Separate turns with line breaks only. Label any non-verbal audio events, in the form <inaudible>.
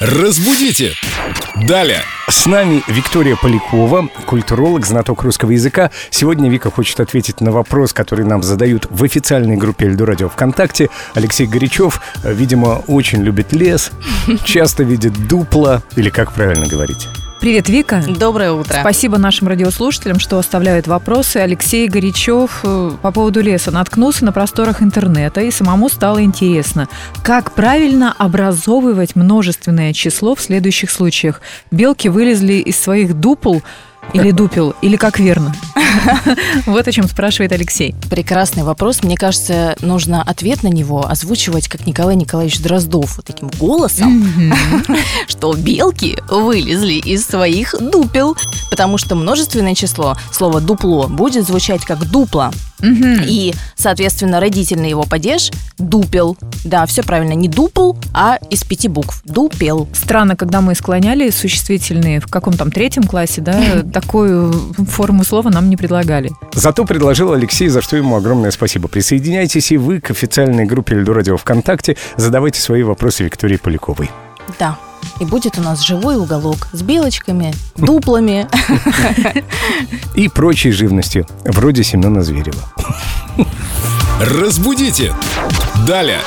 Разбудите! Далее!
С нами Виктория Полякова, культуролог, знаток русского языка. Сегодня Вика хочет ответить на вопрос, который нам задают в официальной группе Эльду Радио ВКонтакте. Алексей Горячев, э, видимо, очень любит лес, <laughs> часто видит дупла, или как правильно говорить?
Привет, Вика.
Доброе утро.
Спасибо нашим радиослушателям, что оставляют вопросы. Алексей Горячев э, по поводу леса наткнулся на просторах интернета, и самому стало интересно, как правильно образовывать множественное число в следующих случаях. Белки вылезли из своих дупл или дупел, или как верно? <laughs> Вот о чем спрашивает Алексей.
Прекрасный вопрос. Мне кажется, нужно ответ на него озвучивать, как Николай Николаевич Дроздов, вот таким голосом, <laughs> что белки вылезли из своих дупел, потому что множественное число, слово дупло, будет звучать как дупло. И, соответственно, родительный его падеж – дупел. Да, все правильно, не дупл, а из пяти букв. Дупел.
Странно, когда мы склоняли существительные в каком там третьем классе, да, <laughs> такую форму слова нам не предлагали.
Зато предложил Алексей, за что ему огромное спасибо. Присоединяйтесь и вы к официальной группе Эльду Радио ВКонтакте. Задавайте свои вопросы Виктории Поляковой.
Да. И будет у нас живой уголок с белочками, дуплами. <laughs>
И прочей живностью, вроде Семена Зверева. <laughs>
Разбудите! Далее!